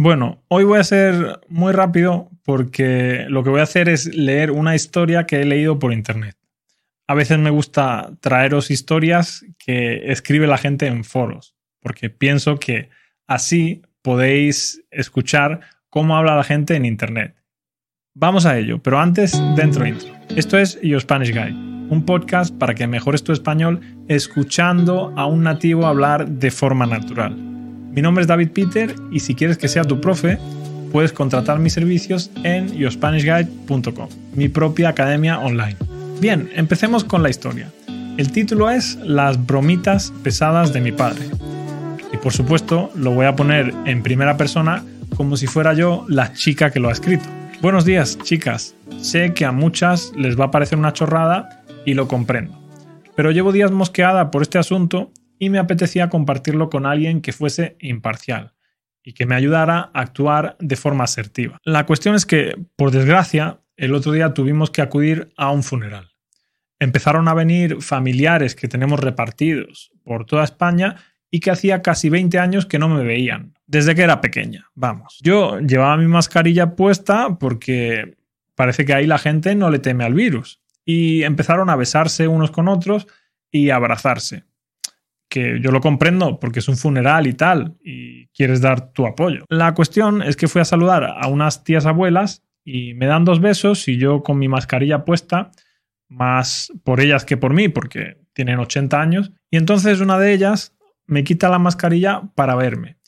Bueno, hoy voy a ser muy rápido porque lo que voy a hacer es leer una historia que he leído por internet. A veces me gusta traeros historias que escribe la gente en foros, porque pienso que así podéis escuchar cómo habla la gente en internet. Vamos a ello, pero antes, dentro intro. Esto es Your Spanish Guide, un podcast para que mejores tu español escuchando a un nativo hablar de forma natural. Mi nombre es David Peter y si quieres que sea tu profe, puedes contratar mis servicios en yourspanishguide.com, mi propia academia online. Bien, empecemos con la historia. El título es Las bromitas pesadas de mi padre. Y por supuesto, lo voy a poner en primera persona como si fuera yo la chica que lo ha escrito. Buenos días, chicas. Sé que a muchas les va a parecer una chorrada y lo comprendo. Pero llevo días mosqueada por este asunto y me apetecía compartirlo con alguien que fuese imparcial y que me ayudara a actuar de forma asertiva. La cuestión es que, por desgracia, el otro día tuvimos que acudir a un funeral. Empezaron a venir familiares que tenemos repartidos por toda España y que hacía casi 20 años que no me veían, desde que era pequeña, vamos. Yo llevaba mi mascarilla puesta porque parece que ahí la gente no le teme al virus. Y empezaron a besarse unos con otros y a abrazarse que yo lo comprendo porque es un funeral y tal, y quieres dar tu apoyo. La cuestión es que fui a saludar a unas tías abuelas y me dan dos besos y yo con mi mascarilla puesta, más por ellas que por mí, porque tienen 80 años, y entonces una de ellas me quita la mascarilla para verme.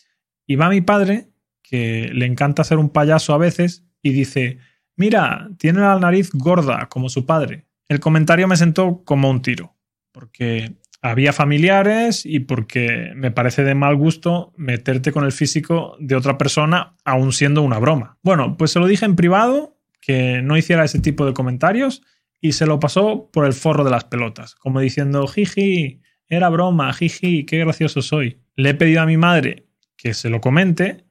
Y va mi padre, que le encanta ser un payaso a veces, y dice, mira, tiene la nariz gorda como su padre. El comentario me sentó como un tiro, porque había familiares y porque me parece de mal gusto meterte con el físico de otra persona aún siendo una broma. Bueno, pues se lo dije en privado que no hiciera ese tipo de comentarios y se lo pasó por el forro de las pelotas, como diciendo, jiji, era broma, jiji, qué gracioso soy. Le he pedido a mi madre que se lo comente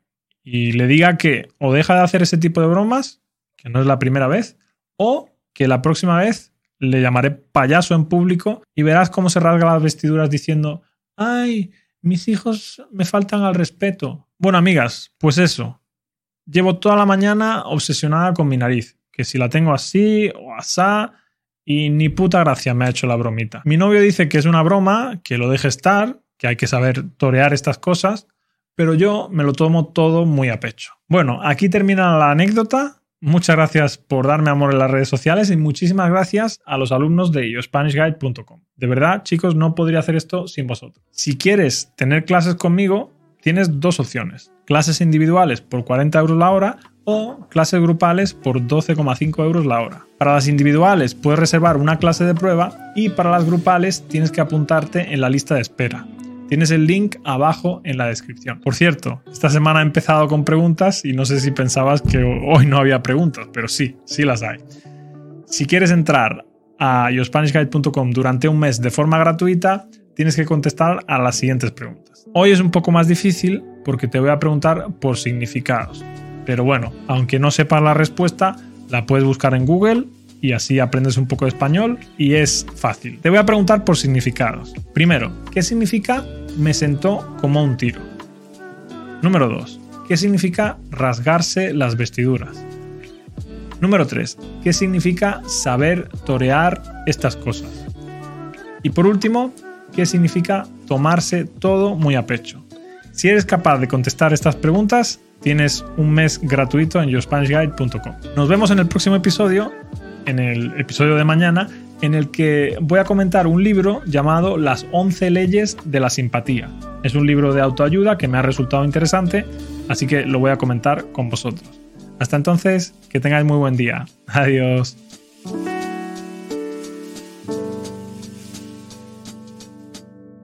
y le diga que o deja de hacer ese tipo de bromas, que no es la primera vez, o que la próxima vez le llamaré payaso en público y verás cómo se rasga las vestiduras diciendo, ay, mis hijos me faltan al respeto. Bueno, amigas, pues eso. Llevo toda la mañana obsesionada con mi nariz, que si la tengo así o asá, y ni puta gracia me ha hecho la bromita. Mi novio dice que es una broma, que lo deje estar, que hay que saber torear estas cosas, pero yo me lo tomo todo muy a pecho. Bueno, aquí termina la anécdota Muchas gracias por darme amor en las redes sociales y muchísimas gracias a los alumnos de iospanishguide.com. De verdad, chicos, no podría hacer esto sin vosotros. Si quieres tener clases conmigo, tienes dos opciones. Clases individuales por 40 euros la hora o clases grupales por 12,5 euros la hora. Para las individuales puedes reservar una clase de prueba y para las grupales tienes que apuntarte en la lista de espera. Tienes el link abajo en la descripción. Por cierto, esta semana he empezado con preguntas y no sé si pensabas que hoy no había preguntas, pero sí, sí las hay. Si quieres entrar a yourspanishguide.com durante un mes de forma gratuita, tienes que contestar a las siguientes preguntas. Hoy es un poco más difícil porque te voy a preguntar por significados. Pero bueno, aunque no sepas la respuesta, la puedes buscar en Google y así aprendes un poco de español y es fácil. Te voy a preguntar por significados. Primero, ¿qué significa me sentó como un tiro? Número 2. ¿Qué significa rasgarse las vestiduras? Número 3. ¿Qué significa saber torear estas cosas? Y por último, ¿qué significa tomarse todo muy a pecho? Si eres capaz de contestar estas preguntas, tienes un mes gratuito en yourspanishguide.com. Nos vemos en el próximo episodio en el episodio de mañana en el que voy a comentar un libro llamado Las 11 leyes de la simpatía. Es un libro de autoayuda que me ha resultado interesante, así que lo voy a comentar con vosotros. Hasta entonces, que tengáis muy buen día. Adiós.